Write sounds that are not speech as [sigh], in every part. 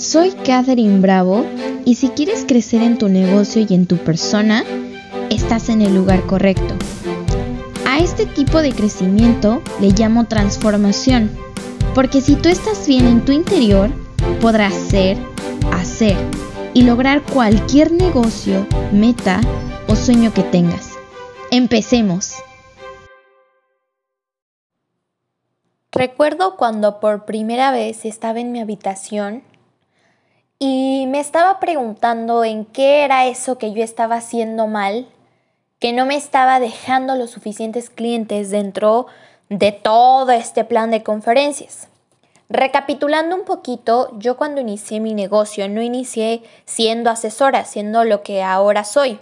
Soy Catherine Bravo y si quieres crecer en tu negocio y en tu persona, estás en el lugar correcto. A este tipo de crecimiento le llamo transformación, porque si tú estás bien en tu interior, podrás ser, hacer y lograr cualquier negocio, meta o sueño que tengas. Empecemos. Recuerdo cuando por primera vez estaba en mi habitación y me estaba preguntando en qué era eso que yo estaba haciendo mal, que no me estaba dejando los suficientes clientes dentro de todo este plan de conferencias. Recapitulando un poquito, yo cuando inicié mi negocio no inicié siendo asesora, siendo lo que ahora soy.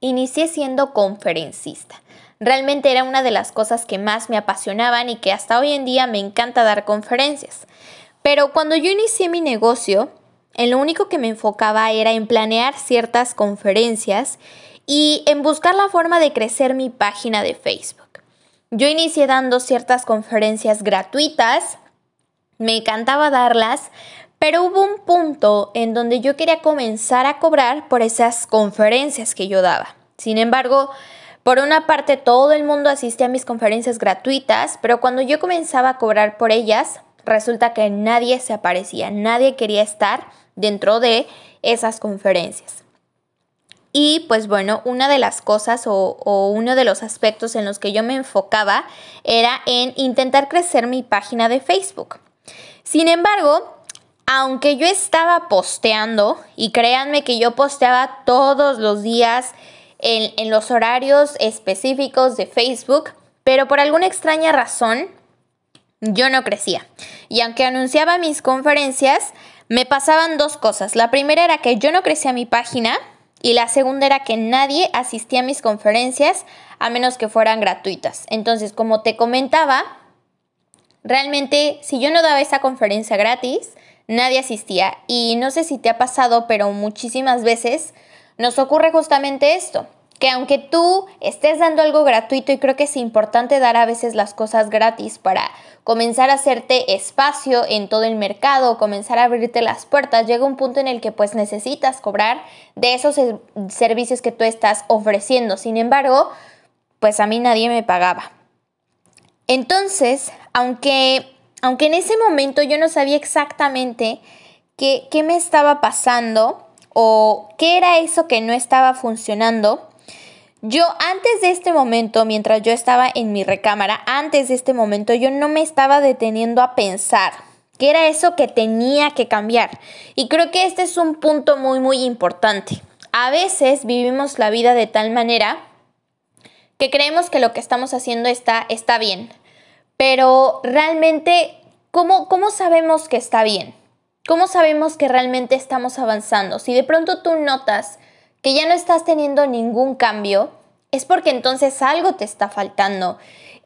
Inicié siendo conferencista. Realmente era una de las cosas que más me apasionaban y que hasta hoy en día me encanta dar conferencias. Pero cuando yo inicié mi negocio, en lo único que me enfocaba era en planear ciertas conferencias y en buscar la forma de crecer mi página de Facebook. Yo inicié dando ciertas conferencias gratuitas, me encantaba darlas, pero hubo un punto en donde yo quería comenzar a cobrar por esas conferencias que yo daba. Sin embargo, por una parte, todo el mundo asistía a mis conferencias gratuitas, pero cuando yo comenzaba a cobrar por ellas, resulta que nadie se aparecía, nadie quería estar dentro de esas conferencias. Y pues bueno, una de las cosas o, uno de los aspectos en los que yo me enfocaba era en intentar crecer mi página de Facebook. Sin embargo, aunque yo estaba posteando, y créanme que yo posteaba todos los días en, los horarios específicos de Facebook, pero por alguna extraña razón yo no crecía. Y aunque anunciaba mis conferencias, me pasaban dos cosas. La primera era que yo no crecía mi página y la segunda era que nadie asistía a mis conferencias a menos que fueran gratuitas. Entonces, como te comentaba, realmente si yo no daba esa conferencia gratis, nadie asistía. Y no sé si te ha pasado, pero muchísimas veces nos ocurre justamente esto que aunque tú estés dando algo gratuito y creo que es importante dar a veces las cosas gratis para comenzar a hacerte espacio en todo el mercado, comenzar a abrirte las puertas, llega un punto en el que pues necesitas cobrar de esos servicios que tú estás ofreciendo. Sin embargo, pues a mí nadie me pagaba. Entonces, aunque, aunque en ese momento yo no sabía exactamente qué, qué me estaba pasando o qué era eso que no estaba funcionando, yo antes de este momento, mientras yo estaba en mi recámara, antes de este momento, yo no me estaba deteniendo a pensar qué era eso que tenía que cambiar. Y creo que este es un punto muy, muy importante. A veces vivimos la vida de tal manera que creemos que lo que estamos haciendo está, está bien. Pero realmente, ¿cómo, ¿cómo sabemos que está bien? ¿Cómo sabemos que realmente estamos avanzando? Si de pronto tú notas que ya no estás teniendo ningún cambio, es porque entonces algo te está faltando.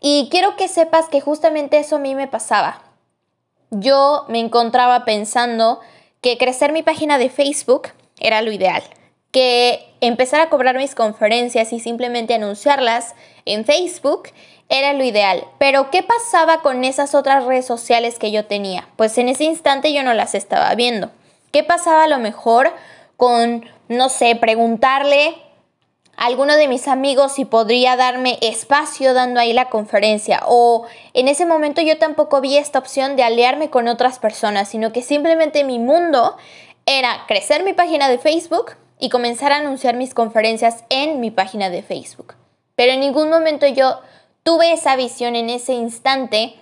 Y quiero que sepas que justamente eso a mí me pasaba. Yo me encontraba pensando que crecer mi página de Facebook era lo ideal, que empezar a cobrar mis conferencias y simplemente anunciarlas en Facebook era lo ideal. Pero ¿qué pasaba con esas otras redes sociales que yo tenía? Pues en ese instante yo no las estaba viendo. ¿Qué pasaba a lo mejor con no sé, preguntarle a alguno de mis amigos si podría darme espacio dando ahí la conferencia. O en ese momento yo tampoco vi esta opción de aliarme con otras personas, sino que simplemente mi mundo era crecer mi página de Facebook y comenzar a anunciar mis conferencias en mi página de Facebook. Pero en ningún momento yo tuve esa visión en ese instante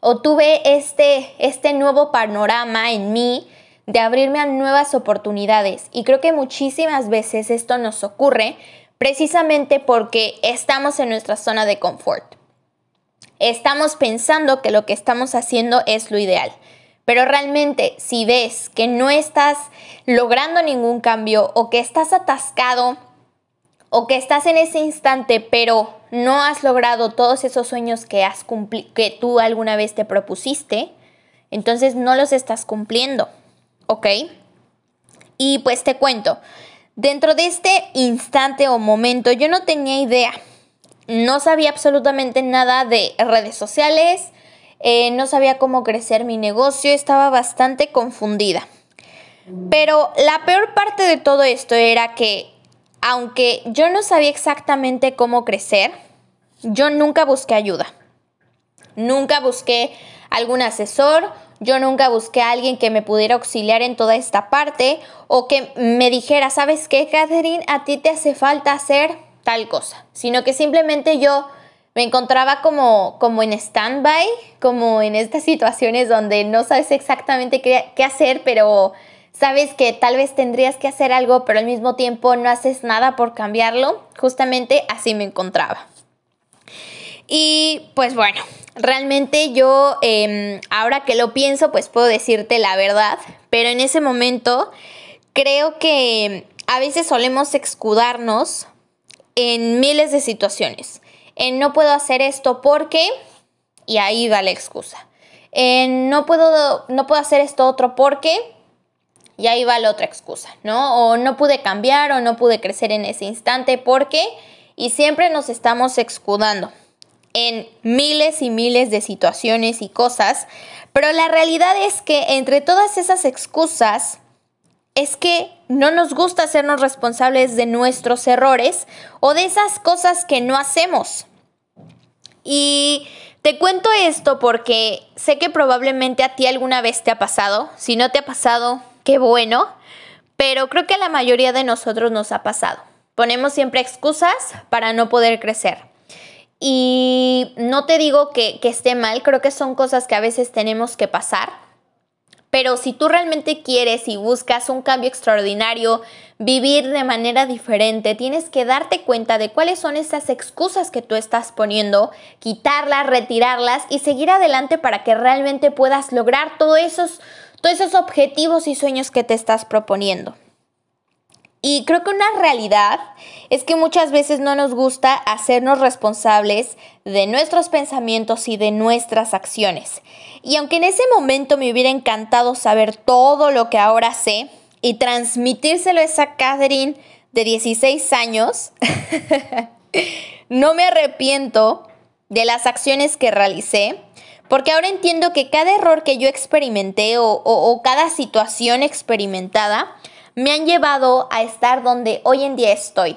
o tuve este, este nuevo panorama en mí de abrirme a nuevas oportunidades. Y creo que muchísimas veces esto nos ocurre precisamente porque estamos en nuestra zona de confort. Estamos pensando que lo que estamos haciendo es lo ideal. Pero realmente si ves que no estás logrando ningún cambio o que estás atascado o que estás en ese instante pero no has logrado todos esos sueños que, has que tú alguna vez te propusiste, entonces no los estás cumpliendo. ¿Ok? Y pues te cuento, dentro de este instante o momento yo no tenía idea, no sabía absolutamente nada de redes sociales, eh, no sabía cómo crecer mi negocio, estaba bastante confundida. Pero la peor parte de todo esto era que, aunque yo no sabía exactamente cómo crecer, yo nunca busqué ayuda. Nunca busqué algún asesor, yo nunca busqué a alguien que me pudiera auxiliar en toda esta parte o que me dijera, ¿sabes qué, Catherine? A ti te hace falta hacer tal cosa, sino que simplemente yo me encontraba como, como en stand-by, como en estas situaciones donde no sabes exactamente qué, qué hacer, pero sabes que tal vez tendrías que hacer algo, pero al mismo tiempo no haces nada por cambiarlo. Justamente así me encontraba. Y pues bueno, realmente yo em, ahora que lo pienso, pues puedo decirte la verdad, pero en ese momento creo que a veces solemos escudarnos en miles de situaciones. En no puedo hacer esto porque, y ahí va la excusa. En no puedo, no puedo hacer esto otro porque, y ahí va la otra excusa, ¿no? O no pude cambiar o no pude crecer en ese instante porque, y siempre nos estamos escudando en miles y miles de situaciones y cosas, pero la realidad es que entre todas esas excusas es que no nos gusta hacernos responsables de nuestros errores o de esas cosas que no hacemos. Y te cuento esto porque sé que probablemente a ti alguna vez te ha pasado. Si no te ha pasado, qué bueno. Pero creo que a la mayoría de nosotros nos ha pasado. Ponemos siempre excusas para no poder crecer. Y no te digo que, esté mal, creo que son cosas que a veces tenemos que pasar pero si tú realmente quieres y buscas un cambio extraordinario, vivir de manera diferente, tienes que darte cuenta de cuáles son esas excusas que tú estás poniendo, quitarlas, retirarlas y seguir adelante para que realmente puedas lograr todos esos, todos esos objetivos y sueños que te estás proponiendo. Y creo que una realidad es que muchas veces no nos gusta hacernos responsables de nuestros pensamientos y de nuestras acciones. Y aunque en ese momento me hubiera encantado saber todo lo que ahora sé y transmitírselo a esa Catherine de 16 años, [laughs] no me arrepiento de las acciones que realicé, porque ahora entiendo que cada error que yo experimenté o, o cada situación experimentada, me han llevado a estar donde hoy en día estoy.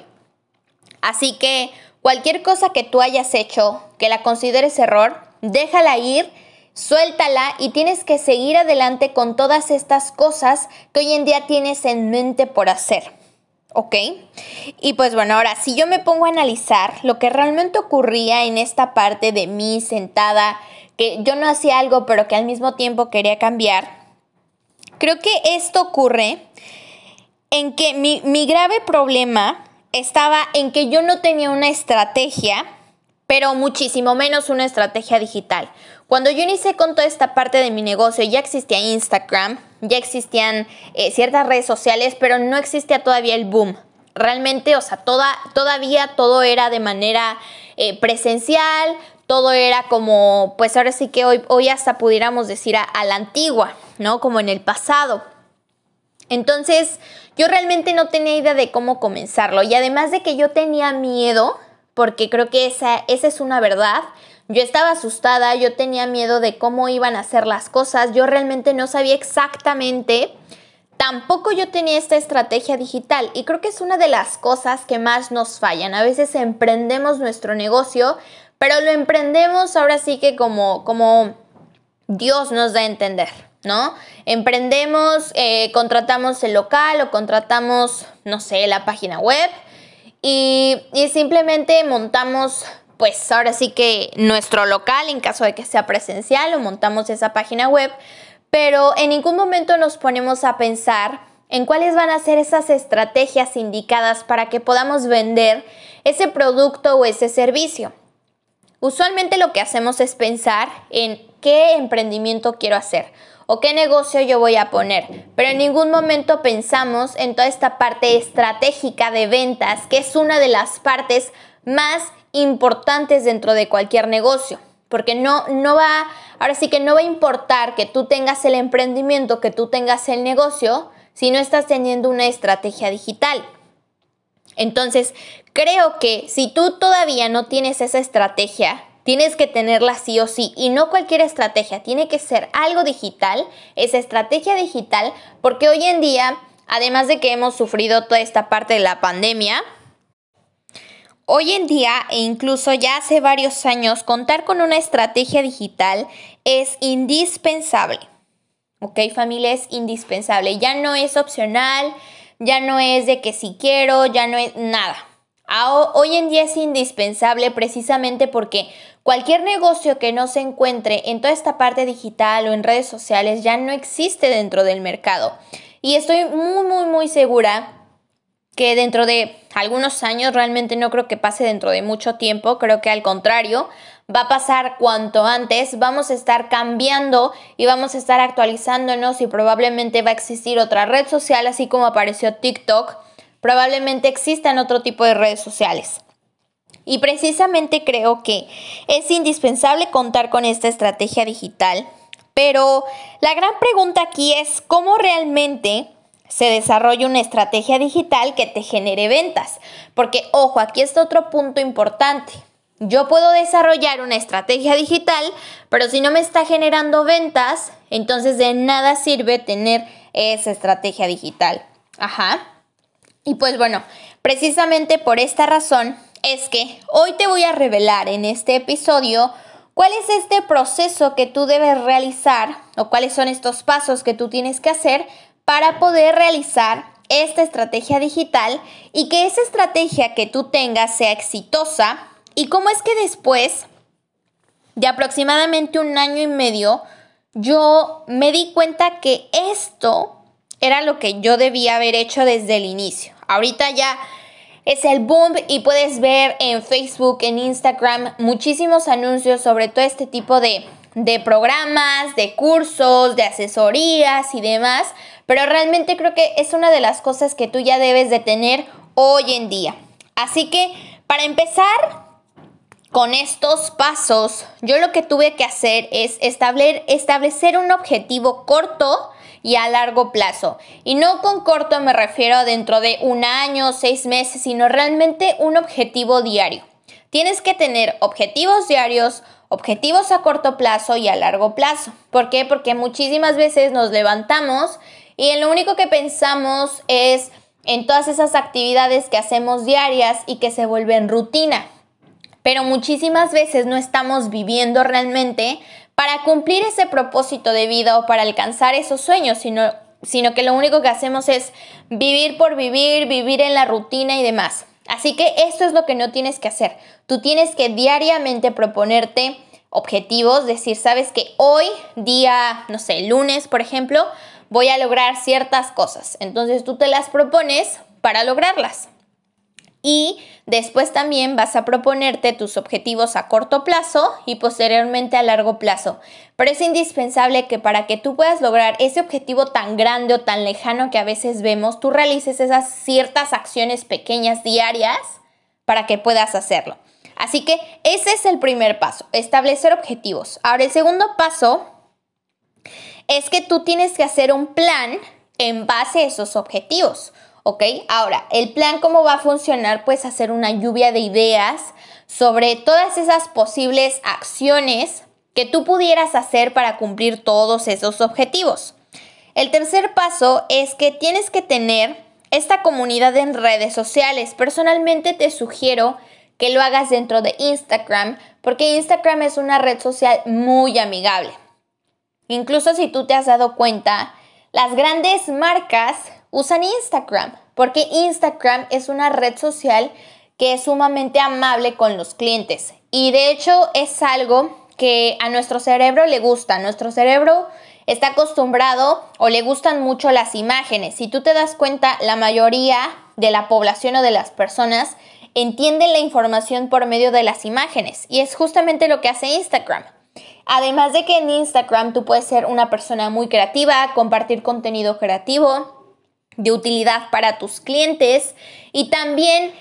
Así que cualquier cosa que tú hayas hecho que la consideres error, déjala ir, suéltala y tienes que seguir adelante con todas estas cosas que hoy en día tienes en mente por hacer. ¿Ok? Y pues bueno, ahora si yo me pongo a analizar lo que realmente ocurría en esta parte de mí sentada, que yo no hacía algo pero que al mismo tiempo quería cambiar, creo que esto ocurre en que mi, grave problema estaba en que yo no tenía una estrategia, pero muchísimo menos una estrategia digital. Cuando yo inicié con toda esta parte de mi negocio, ya existía Instagram, ya existían eh, ciertas redes sociales, pero no existía todavía el boom. Realmente, o sea, toda, todavía todo era de manera eh, presencial, todo era como, pues ahora sí que hoy, hoy hasta pudiéramos decir a la antigua, ¿no? Como en el pasado. Entonces, yo realmente no tenía idea de cómo comenzarlo y además de que yo tenía miedo, porque creo que esa, esa es una verdad, yo estaba asustada, yo tenía miedo de cómo iban a ser las cosas, yo realmente no sabía exactamente, tampoco yo tenía esta estrategia digital y creo que es una de las cosas que más nos fallan. A veces emprendemos nuestro negocio, pero lo emprendemos ahora sí que como, como Dios nos da a entender. ¿No? Emprendemos, eh, contratamos el local o contratamos, no sé, la página web y, y simplemente montamos, pues ahora sí que nuestro local en caso de que sea presencial o montamos esa página web, pero en ningún momento nos ponemos a pensar en cuáles van a ser esas estrategias indicadas para que podamos vender ese producto o ese servicio. Usualmente lo que hacemos es pensar en qué emprendimiento quiero hacer o qué negocio yo voy a poner. Pero en ningún momento pensamos en toda esta parte estratégica de ventas, que es una de las partes más importantes dentro de cualquier negocio. Porque no, no va, ahora sí que no va a importar que tú tengas el emprendimiento, que tú tengas el negocio, si no estás teniendo una estrategia digital. Entonces, creo que si tú todavía no tienes esa estrategia, tienes que tenerla sí o sí. Y no cualquier estrategia, tiene que ser algo digital, esa estrategia digital, porque hoy en día, además de que hemos sufrido toda esta parte de la pandemia, Hoy en día e incluso ya hace varios años, contar con una estrategia digital es indispensable. ¿Ok familia? Es indispensable. Ya no es opcional, ya no es de que si quiero, ya no es nada. Hoy en día es indispensable precisamente porque cualquier negocio que no se encuentre en toda esta parte digital o en redes sociales ya no existe dentro del mercado. Y estoy muy, muy, muy segura que dentro de algunos años, realmente no creo que pase dentro de mucho tiempo, creo que al contrario, va a pasar cuanto antes, vamos a estar cambiando y vamos a estar actualizándonos y probablemente va a existir otra red social, así como apareció TikTok, probablemente existan otro tipo de redes sociales. Y precisamente creo que es indispensable contar con esta estrategia digital, pero la gran pregunta aquí es cómo realmente se desarrolla una estrategia digital que te genere ventas. Porque, ojo, aquí está otro punto importante. Yo puedo desarrollar una estrategia digital, pero si no me está generando ventas, entonces de nada sirve tener esa estrategia digital. Ajá. Y pues bueno, precisamente por esta razón es que hoy te voy a revelar en este episodio cuál es este proceso que tú debes realizar o cuáles son estos pasos que tú tienes que hacer para poder realizar esta estrategia digital y que esa estrategia que tú tengas sea exitosa y cómo es que después de aproximadamente un año y medio yo me di cuenta que esto era lo que yo debía haber hecho desde el inicio. Ahorita ya es el boom y puedes ver en Facebook, en Instagram muchísimos anuncios sobre todo este tipo de, de programas, de cursos, de asesorías y demás pero realmente creo que es una de las cosas que tú ya debes de tener hoy en día. Así que para empezar con estos pasos, yo lo que tuve que hacer es establecer un objetivo corto y a largo plazo. Y no con corto me refiero dentro de un año, seis meses, sino realmente un objetivo diario. Tienes que tener objetivos diarios, objetivos a corto plazo y a largo plazo. ¿Por qué? Porque muchísimas veces nos levantamos y en lo único que pensamos es en todas esas actividades que hacemos diarias y que se vuelven rutina. Pero muchísimas veces no estamos viviendo realmente para cumplir ese propósito de vida o para alcanzar esos sueños, sino, sino que lo único que hacemos es vivir por vivir, vivir en la rutina y demás. Así que esto es lo que no tienes que hacer. Tú tienes que diariamente proponerte objetivos, decir, sabes que hoy, día, no sé, lunes, por ejemplo, voy a lograr ciertas cosas. Entonces tú te las propones para lograrlas. Y después también vas a proponerte tus objetivos a corto plazo y posteriormente a largo plazo. Pero es indispensable que para que tú puedas lograr ese objetivo tan grande o tan lejano que a veces vemos, tú realices esas ciertas acciones pequeñas diarias para que puedas hacerlo. Así que ese es el primer paso, establecer objetivos. Ahora el segundo paso es que tú tienes que hacer un plan en base a esos objetivos. ¿Ok? Ahora, el plan cómo va a funcionar, pues hacer una lluvia de ideas sobre todas esas posibles acciones que tú pudieras hacer para cumplir todos esos objetivos. El tercer paso es que tienes que tener esta comunidad en redes sociales. Personalmente te sugiero que lo hagas dentro de Instagram porque Instagram es una red social muy amigable. Incluso si tú te has dado cuenta, las grandes marcas usan Instagram, porque Instagram es una red social que es sumamente amable con los clientes. Y de hecho es algo que a nuestro cerebro le gusta. Nuestro cerebro está acostumbrado o le gustan mucho las imágenes. Si tú te das cuenta, la mayoría de la población o de las personas entienden la información por medio de las imágenes. Y es justamente lo que hace Instagram. Además de que en Instagram tú puedes ser una persona muy creativa, compartir contenido creativo de utilidad para tus clientes y también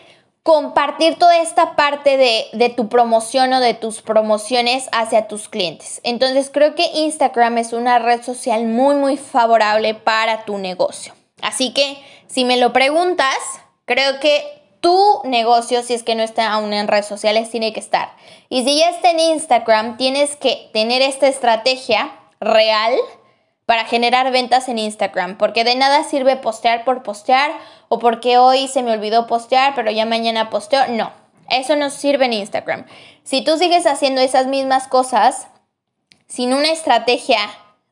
compartir toda esta parte de, de, tu promoción o de tus promociones hacia tus clientes. Entonces creo que Instagram es una red social muy muy favorable para tu negocio. Así que si me lo preguntas, creo que tu negocio, si es que no está aún en redes sociales, tiene que estar. Y si ya está en Instagram, tienes que tener esta estrategia real para generar ventas en Instagram, porque de nada sirve postear por postear o porque hoy se me olvidó postear, pero ya mañana posteo. No, eso no sirve en Instagram. Si tú sigues haciendo esas mismas cosas sin una estrategia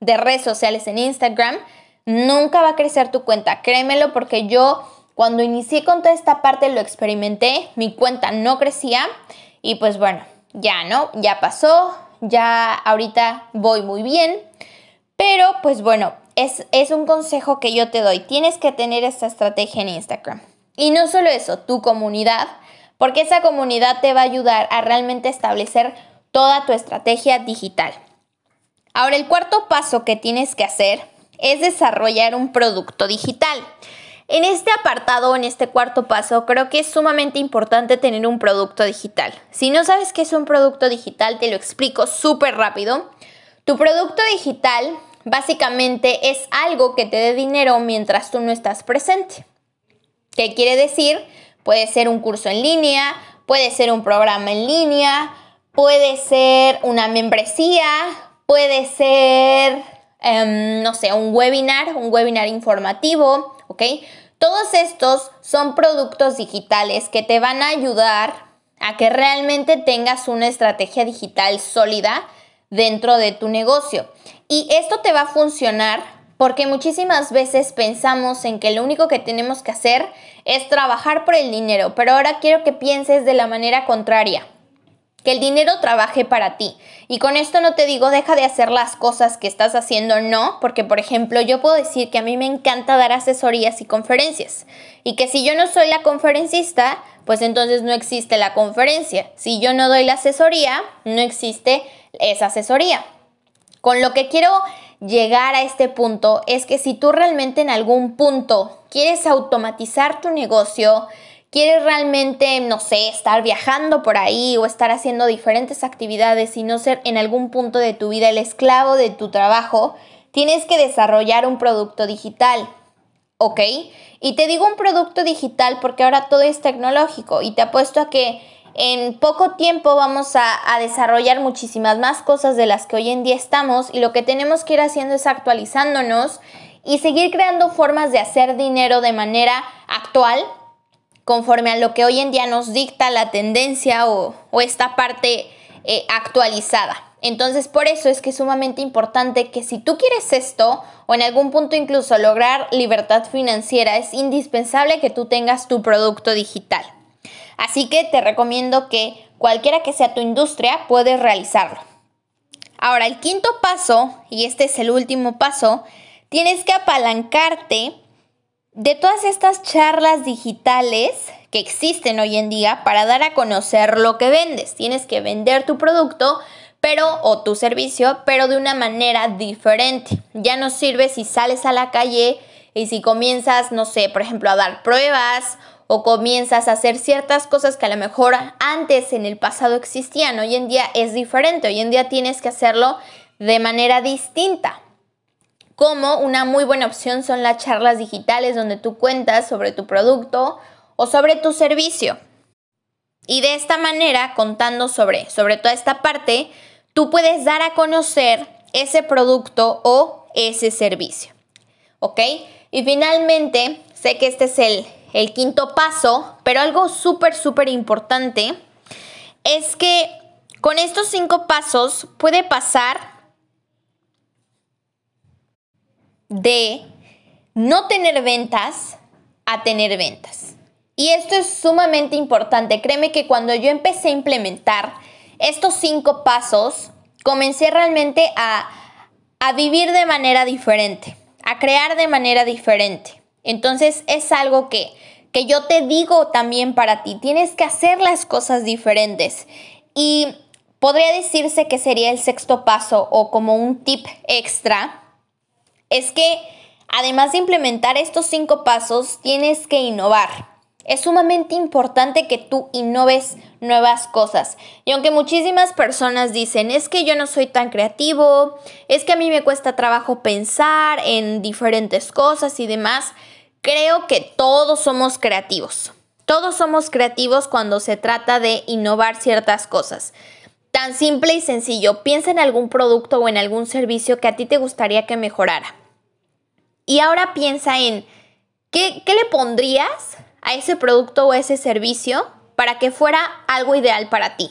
de redes sociales en Instagram, nunca va a crecer tu cuenta. Créemelo porque yo cuando inicié con toda esta parte lo experimenté, mi cuenta no crecía y pues bueno, ya no, ya pasó, ya ahorita voy muy bien, pero pues bueno, es, es un consejo que yo te doy, tienes que tener esta estrategia en Instagram. Y no solo eso, tu comunidad, porque esa comunidad te va a ayudar a realmente establecer toda tu estrategia digital. Ahora, el cuarto paso que tienes que hacer es desarrollar un producto digital. En este apartado, en este cuarto paso, creo que es sumamente importante tener un producto digital. Si no sabes qué es un producto digital, te lo explico súper rápido. Tu producto digital básicamente es algo que te dé dinero mientras tú no estás presente. ¿Qué quiere decir? Puede ser un curso en línea, puede ser un programa en línea, puede ser una membresía, puede ser Em, no sé, un webinar, un webinar informativo, ¿ok? Todos estos son productos digitales que te van a ayudar a que realmente tengas una estrategia digital sólida dentro de tu negocio. Y esto te va a funcionar porque muchísimas veces pensamos en que lo único que tenemos que hacer es trabajar por el dinero, pero ahora quiero que pienses de la manera contraria que el dinero trabaje para ti. Y con esto no te digo deja de hacer las cosas que estás haciendo, no, porque por ejemplo yo puedo decir que a mí me encanta dar asesorías y conferencias y que si yo no soy la conferencista, pues entonces no existe la conferencia. Si yo no doy la asesoría, no existe esa asesoría. Con lo que quiero llegar a este punto es que si tú realmente en algún punto quieres automatizar tu negocio, quieres realmente, no sé, estar viajando por ahí o estar haciendo diferentes actividades y no ser en algún punto de tu vida el esclavo de tu trabajo, tienes que desarrollar un producto digital. ¿Ok? Y te digo un producto digital porque ahora todo es tecnológico y te apuesto a que en poco tiempo vamos a, a, desarrollar muchísimas más cosas de las que hoy en día estamos y lo que tenemos que ir haciendo es actualizándonos y seguir creando formas de hacer dinero de manera actual conforme a lo que hoy en día nos dicta la tendencia o, esta parte eh, actualizada. Entonces, por eso es que es sumamente importante que si tú quieres esto o en algún punto incluso lograr libertad financiera, es indispensable que tú tengas tu producto digital. Así que te recomiendo que cualquiera que sea tu industria, puedes realizarlo. Ahora, el quinto paso, y este es el último paso, tienes que apalancarte de todas estas charlas digitales que existen hoy en día para dar a conocer lo que vendes. Tienes que vender tu producto, pero o tu servicio, pero de una manera diferente. Ya no sirve si sales a la calle y si comienzas, no sé, por ejemplo, a dar pruebas o comienzas a hacer ciertas cosas que a lo mejor antes en el pasado existían. Hoy en día es diferente. Hoy en día tienes que hacerlo de manera distinta como una muy buena opción son las charlas digitales donde tú cuentas sobre tu producto o sobre tu servicio. Y de esta manera, contando sobre, sobre toda esta parte, tú puedes dar a conocer ese producto o ese servicio. ¿Ok? Y finalmente, sé que este es el, el quinto paso, pero algo súper, súper importante es que con estos cinco pasos puede pasar de no tener ventas a tener ventas. Y esto es sumamente importante. Créeme que cuando yo empecé a implementar estos cinco pasos, comencé realmente a, a vivir de manera diferente, a crear de manera diferente. Entonces es algo que, que yo te digo también para ti. Tienes que hacer las cosas diferentes. Y podría decirse que sería el sexto paso o como un tip extra es que además de implementar estos cinco pasos, tienes que innovar. Es sumamente importante que tú innoves nuevas cosas. Y aunque muchísimas personas dicen, es que yo no soy tan creativo, es que a mí me cuesta trabajo pensar en diferentes cosas y demás, creo que todos somos creativos. Todos somos creativos cuando se trata de innovar ciertas cosas. Tan simple y sencillo, piensa en algún producto o en algún servicio que a ti te gustaría que mejorara. Y ahora piensa en qué, le pondrías a ese producto o ese servicio para que fuera algo ideal para ti.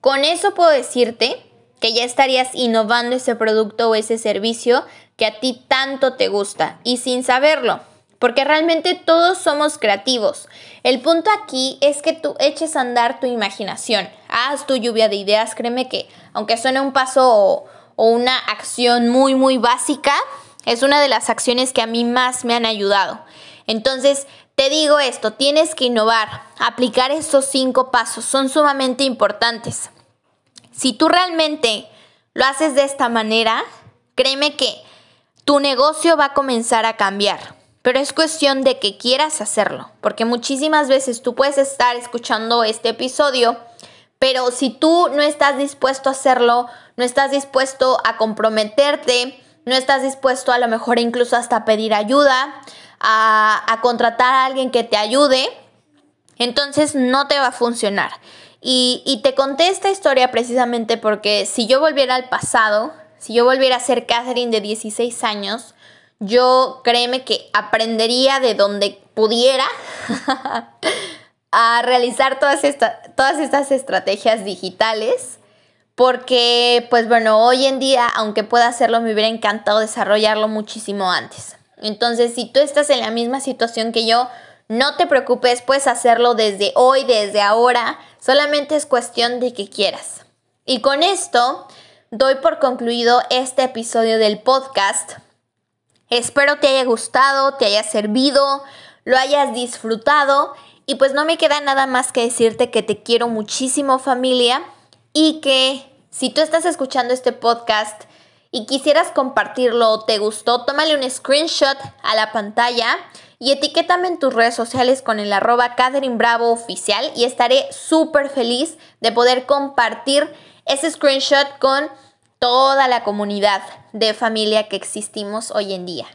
Con eso puedo decirte que ya estarías innovando ese producto o ese servicio que a ti tanto te gusta y sin saberlo, porque realmente todos somos creativos. El punto aquí es que tú eches a andar tu imaginación, haz tu lluvia de ideas, créeme que aunque suene un paso o una acción muy muy básica, es una de las acciones que a mí más me han ayudado. Entonces, te digo esto, tienes que innovar, aplicar estos cinco pasos, son sumamente importantes. Si tú realmente lo haces de esta manera, créeme que tu negocio va a comenzar a cambiar. Pero es cuestión de que quieras hacerlo, porque muchísimas veces tú puedes estar escuchando este episodio, pero si tú no estás dispuesto a hacerlo, no estás dispuesto a comprometerte, no estás dispuesto a lo mejor incluso hasta pedir ayuda, a, contratar a alguien que te ayude, entonces no te va a funcionar. Y, y, te conté esta historia precisamente porque si yo volviera al pasado, si yo volviera a ser Catherine de 16 años, yo créeme que aprendería de donde pudiera [laughs] a realizar todas, todas estas estrategias digitales. Porque, pues bueno, hoy en día, aunque pueda hacerlo, me hubiera encantado desarrollarlo muchísimo antes. Entonces, si tú estás en la misma situación que yo, no te preocupes, puedes hacerlo desde hoy, desde ahora. Solamente es cuestión de que quieras. Y con esto doy por concluido este episodio del podcast. Espero te haya gustado, te haya servido, lo hayas disfrutado. Y pues no me queda nada más que decirte que te quiero muchísimo familia y que si tú estás escuchando este podcast y quisieras compartirlo o te gustó, tómale un screenshot a la pantalla y etiquétame en tus redes sociales con el arroba Catherine Bravo oficial y estaré súper feliz de poder compartir ese screenshot con toda la comunidad de familia que existimos hoy en día.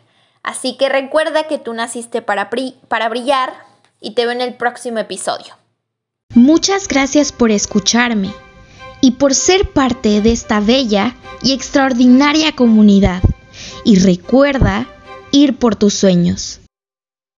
Así que recuerda que tú naciste para, para brillar y te veo en el próximo episodio. Muchas gracias por escucharme y por ser parte de esta bella y extraordinaria comunidad. Y recuerda ir por tus sueños.